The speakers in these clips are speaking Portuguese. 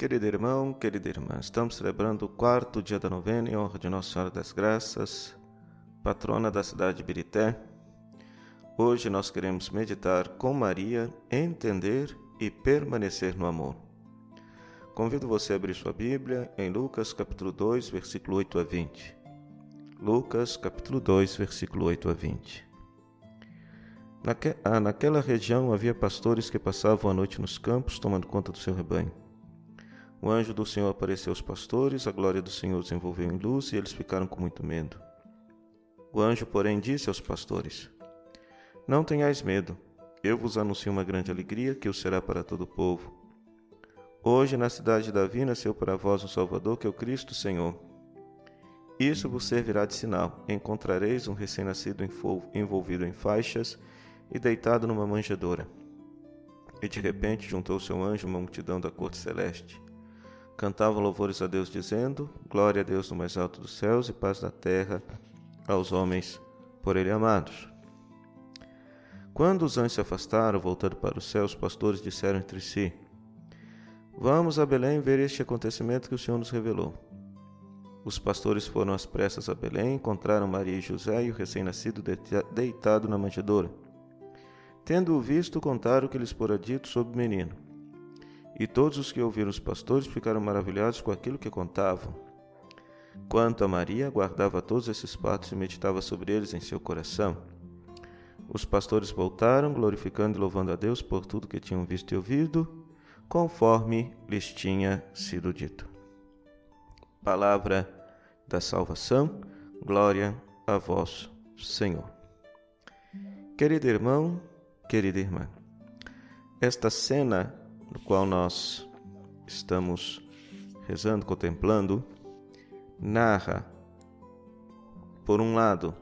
Querido irmão, querida irmã, estamos celebrando o quarto dia da novena em honra de Nossa Senhora das Graças, patrona da cidade de Birité. Hoje nós queremos meditar com Maria, entender e permanecer no amor. Convido você a abrir sua Bíblia em Lucas capítulo 2, versículo 8 a 20. Lucas capítulo 2, versículo 8 a 20. Naque, ah, naquela região havia pastores que passavam a noite nos campos tomando conta do seu rebanho. O anjo do Senhor apareceu aos pastores, a glória do Senhor os envolveu em luz e eles ficaram com muito medo. O anjo, porém, disse aos pastores: Não tenhais medo, eu vos anuncio uma grande alegria que o será para todo o povo. Hoje, na cidade de Davi, nasceu para vós um Salvador, que é o Cristo Senhor. Isso vos servirá de sinal: encontrareis um recém-nascido envolvido em faixas e deitado numa manjedoura. E de repente juntou-se ao anjo uma multidão da corte celeste cantavam louvores a Deus, dizendo: Glória a Deus no mais alto dos céus e paz na terra aos homens por Ele amados. Quando os anjos se afastaram, voltando para o céu, os pastores disseram entre si: Vamos a Belém ver este acontecimento que o Senhor nos revelou. Os pastores foram às pressas a Belém, encontraram Maria e José e o recém-nascido deitado na manjedoura. Tendo-o visto, contaram o que lhes fora dito sobre o menino. E todos os que ouviram os pastores ficaram maravilhados com aquilo que contavam. Quanto a Maria, guardava todos esses fatos e meditava sobre eles em seu coração. Os pastores voltaram, glorificando e louvando a Deus por tudo que tinham visto e ouvido, conforme lhes tinha sido dito. Palavra da salvação, glória a vós, Senhor. Querido irmão, querida irmã, esta cena no qual nós estamos rezando, contemplando, narra, por um lado,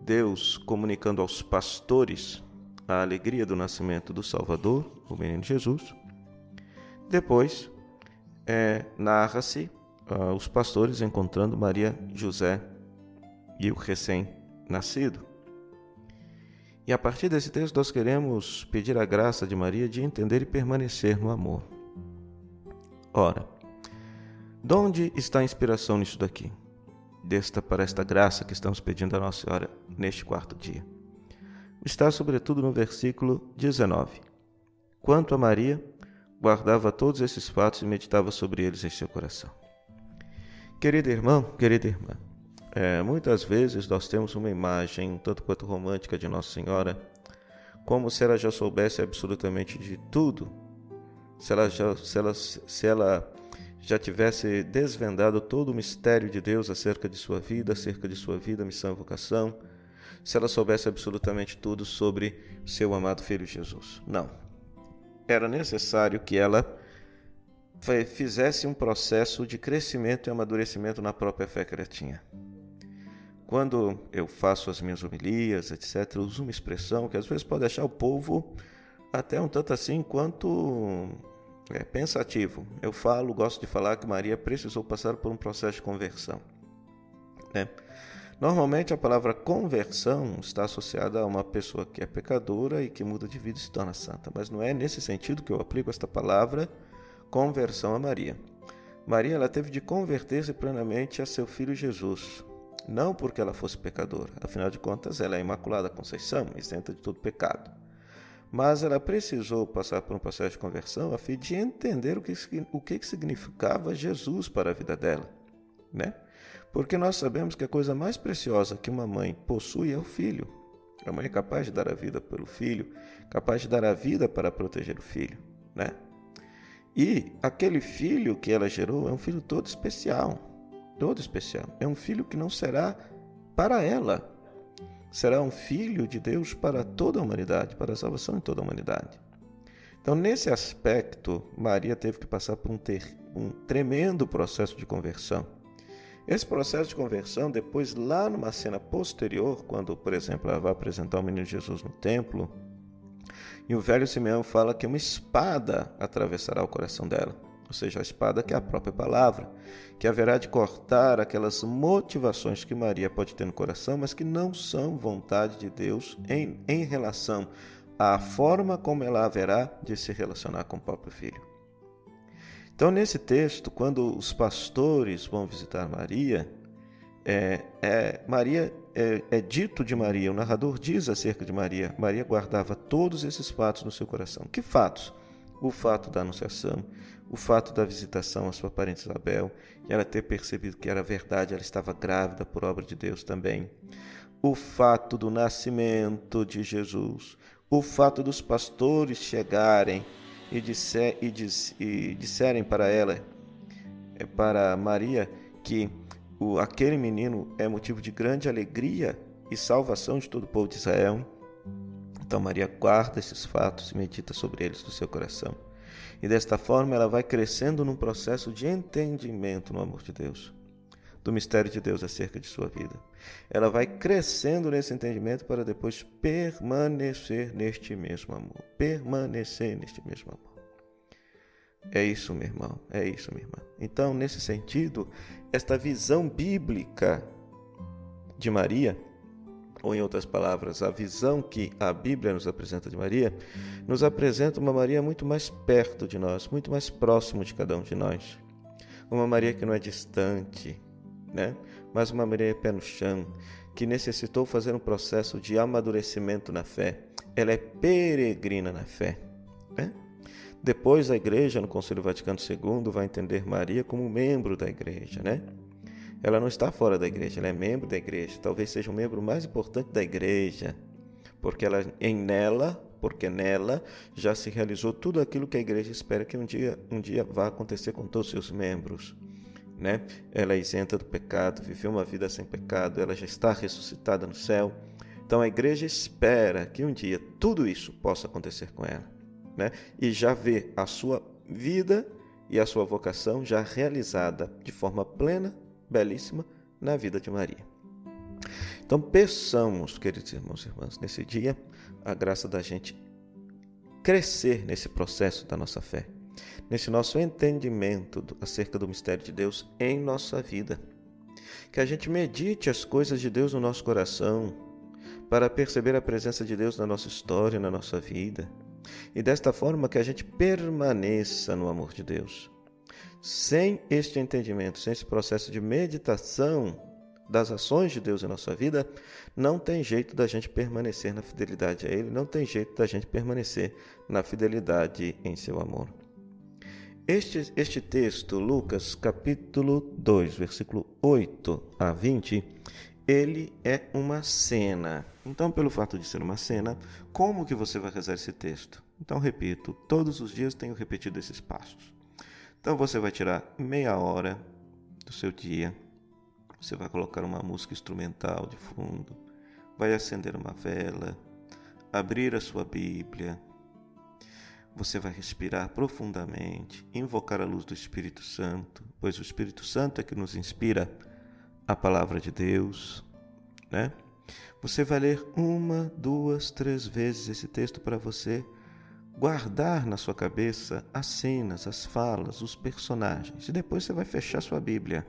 Deus comunicando aos pastores a alegria do nascimento do Salvador, o menino Jesus. Depois, é, narra-se uh, os pastores encontrando Maria, José e o recém-nascido. E a partir desse texto, nós queremos pedir a graça de Maria de entender e permanecer no amor. Ora, de onde está a inspiração nisso daqui? Desta para esta graça que estamos pedindo a Nossa Senhora neste quarto dia. Está sobretudo no versículo 19. Quanto a Maria, guardava todos esses fatos e meditava sobre eles em seu coração. Querido irmão, querida irmã, é, muitas vezes nós temos uma imagem, tanto quanto romântica, de Nossa Senhora, como se ela já soubesse absolutamente de tudo, se ela já, se ela, se ela já tivesse desvendado todo o mistério de Deus acerca de sua vida, acerca de sua vida, missão e vocação, se ela soubesse absolutamente tudo sobre seu amado Filho Jesus. Não. Era necessário que ela fizesse um processo de crescimento e amadurecimento na própria fé que ela tinha. Quando eu faço as minhas homilias, etc., eu uso uma expressão que às vezes pode deixar o povo até um tanto assim quanto é, pensativo. Eu falo, gosto de falar que Maria precisou passar por um processo de conversão. Né? Normalmente a palavra conversão está associada a uma pessoa que é pecadora e que muda de vida e se torna santa, mas não é nesse sentido que eu aplico esta palavra conversão a Maria. Maria ela teve de converter-se plenamente a seu filho Jesus, não porque ela fosse pecadora, afinal de contas ela é imaculada conceição, isenta de todo pecado. Mas ela precisou passar por um processo de conversão a fim de entender o que, o que significava Jesus para a vida dela, né? Porque nós sabemos que a coisa mais preciosa que uma mãe possui é o filho. A mãe é capaz de dar a vida pelo filho, capaz de dar a vida para proteger o filho, né? E aquele filho que ela gerou é um filho todo especial, todo especial. É um filho que não será para ela, será um filho de Deus para toda a humanidade, para a salvação de toda a humanidade. Então, nesse aspecto, Maria teve que passar por um, ter, um tremendo processo de conversão. Esse processo de conversão, depois, lá numa cena posterior, quando, por exemplo, ela vai apresentar o menino Jesus no templo, e o velho Simeão fala que uma espada atravessará o coração dela ou seja, a espada que é a própria palavra, que haverá de cortar aquelas motivações que Maria pode ter no coração, mas que não são vontade de Deus em, em relação à forma como ela haverá de se relacionar com o próprio filho. Então, nesse texto, quando os pastores vão visitar Maria, é, é, Maria é, é, dito de Maria, o narrador diz acerca de Maria, Maria guardava todos esses fatos no seu coração. Que fatos? O fato da anunciação, o fato da visitação à sua parente Isabel, e ela ter percebido que era verdade, ela estava grávida por obra de Deus também. O fato do nascimento de Jesus, o fato dos pastores chegarem e, disser, e, dis, e disserem para ela, é, para Maria, que o, aquele menino é motivo de grande alegria e salvação de todo o povo de Israel. Então Maria guarda esses fatos e medita sobre eles no seu coração. E desta forma ela vai crescendo num processo de entendimento no amor de Deus, do mistério de Deus acerca de sua vida. Ela vai crescendo nesse entendimento para depois permanecer neste mesmo amor, permanecer neste mesmo amor. É isso, meu irmão, é isso, minha irmã. Então, nesse sentido, esta visão bíblica de Maria ou em outras palavras, a visão que a Bíblia nos apresenta de Maria, nos apresenta uma Maria muito mais perto de nós, muito mais próximo de cada um de nós. Uma Maria que não é distante, né? mas uma Maria pé no chão, que necessitou fazer um processo de amadurecimento na fé. Ela é peregrina na fé. Né? Depois a igreja, no Concílio Vaticano II, vai entender Maria como membro da igreja, né? Ela não está fora da igreja, ela é membro da igreja. Talvez seja o membro mais importante da igreja, porque ela em nela, porque nela já se realizou tudo aquilo que a igreja espera que um dia, um dia vá acontecer com todos os seus membros. Né? Ela é isenta do pecado, viveu uma vida sem pecado, ela já está ressuscitada no céu. Então a igreja espera que um dia tudo isso possa acontecer com ela, né? E já vê a sua vida e a sua vocação já realizada de forma plena belíssima na vida de Maria. Então, peçamos, queridos irmãos e irmãs, nesse dia, a graça da gente crescer nesse processo da nossa fé, nesse nosso entendimento acerca do mistério de Deus em nossa vida. Que a gente medite as coisas de Deus no nosso coração, para perceber a presença de Deus na nossa história, na nossa vida. E desta forma que a gente permaneça no amor de Deus. Sem este entendimento, sem esse processo de meditação das ações de Deus em nossa vida, não tem jeito da gente permanecer na fidelidade a Ele, não tem jeito da gente permanecer na fidelidade em seu amor. Este, este texto, Lucas capítulo 2, versículo 8 a 20, ele é uma cena. Então, pelo fato de ser uma cena, como que você vai rezar esse texto? Então, repito, todos os dias tenho repetido esses passos. Então você vai tirar meia hora do seu dia, você vai colocar uma música instrumental de fundo, vai acender uma vela, abrir a sua Bíblia, você vai respirar profundamente, invocar a luz do Espírito Santo, pois o Espírito Santo é que nos inspira a palavra de Deus, né? Você vai ler uma, duas, três vezes esse texto para você guardar na sua cabeça as cenas, as falas, os personagens. E depois você vai fechar sua Bíblia.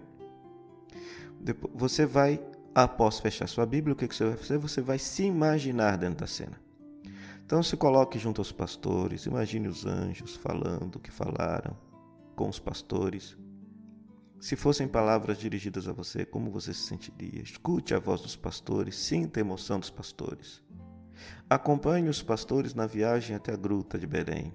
Você vai, após fechar sua Bíblia, o que você vai fazer? Você vai se imaginar dentro da cena. Então se coloque junto aos pastores, imagine os anjos falando o que falaram com os pastores. Se fossem palavras dirigidas a você, como você se sentiria? Escute a voz dos pastores, sinta a emoção dos pastores. Acompanhe os pastores na viagem até a gruta de Belém.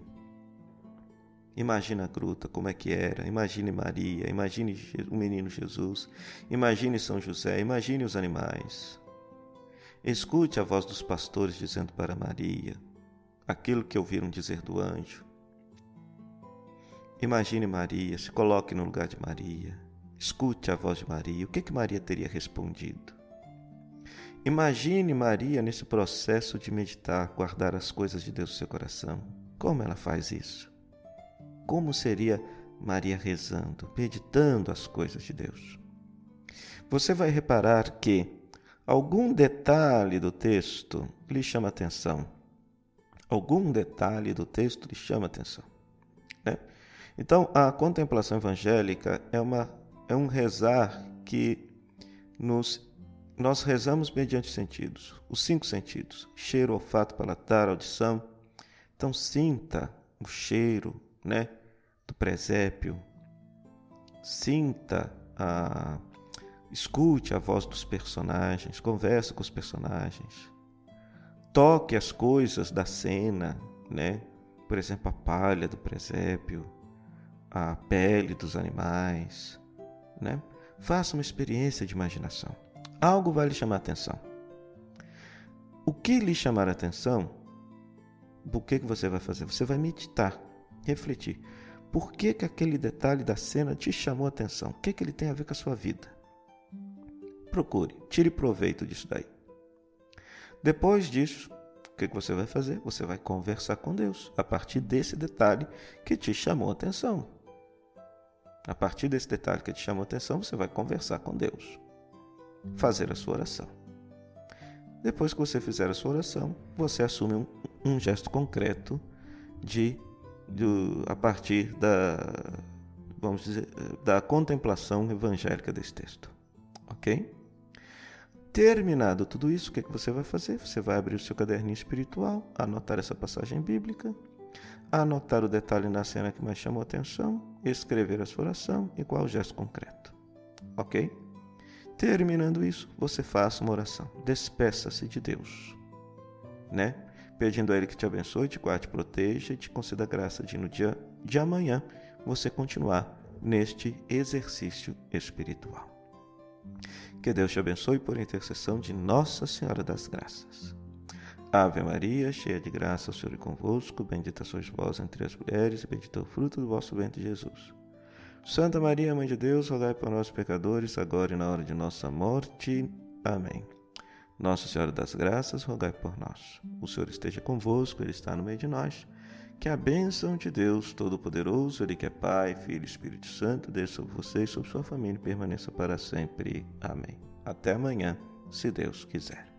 Imagine a gruta, como é que era. Imagine Maria, imagine o menino Jesus, imagine São José, imagine os animais. Escute a voz dos pastores dizendo para Maria aquilo que ouviram dizer do anjo. Imagine Maria, se coloque no lugar de Maria. Escute a voz de Maria. O que, que Maria teria respondido? Imagine Maria nesse processo de meditar, guardar as coisas de Deus no seu coração. Como ela faz isso? Como seria Maria rezando, meditando as coisas de Deus? Você vai reparar que algum detalhe do texto lhe chama atenção. Algum detalhe do texto lhe chama atenção. Né? Então, a contemplação evangélica é, uma, é um rezar que nos nós rezamos mediante sentidos, os cinco sentidos: cheiro, olfato, palatar, audição. Então sinta o cheiro, né, do presépio. Sinta a escute a voz dos personagens, converse com os personagens. Toque as coisas da cena, né? Por exemplo, a palha do presépio, a pele dos animais, né? Faça uma experiência de imaginação. Algo vai lhe chamar a atenção. O que lhe chamar a atenção, o que, que você vai fazer? Você vai meditar, refletir. Por que, que aquele detalhe da cena te chamou a atenção? O que, que ele tem a ver com a sua vida? Procure, tire proveito disso daí. Depois disso, o que, que você vai fazer? Você vai conversar com Deus a partir desse detalhe que te chamou a atenção. A partir desse detalhe que te chamou a atenção, você vai conversar com Deus. Fazer a sua oração. Depois que você fizer a sua oração, você assume um, um gesto concreto de, de, a partir da, vamos dizer, da contemplação evangélica desse texto. Ok? Terminado tudo isso, o que, é que você vai fazer? Você vai abrir o seu caderninho espiritual, anotar essa passagem bíblica, anotar o detalhe na cena que mais chamou a atenção, escrever a sua oração e qual o gesto concreto. Ok? Terminando isso, você faça uma oração. Despeça-se de Deus, né? Pedindo a Ele que te abençoe, te guarde, te proteja e te conceda graça de no dia de amanhã você continuar neste exercício espiritual. Que Deus te abençoe por intercessão de Nossa Senhora das Graças. Ave Maria, cheia de graça, o Senhor é convosco, bendita sois vós entre as mulheres, e bendito é o fruto do vosso ventre, Jesus. Santa Maria, Mãe de Deus, rogai por nós pecadores, agora e na hora de nossa morte. Amém. Nossa Senhora das Graças, rogai por nós. O Senhor esteja convosco, Ele está no meio de nós. Que a bênção de Deus Todo-Poderoso, Ele que é Pai, Filho e Espírito Santo, desça sobre você e sobre sua família e permaneça para sempre. Amém. Até amanhã, se Deus quiser.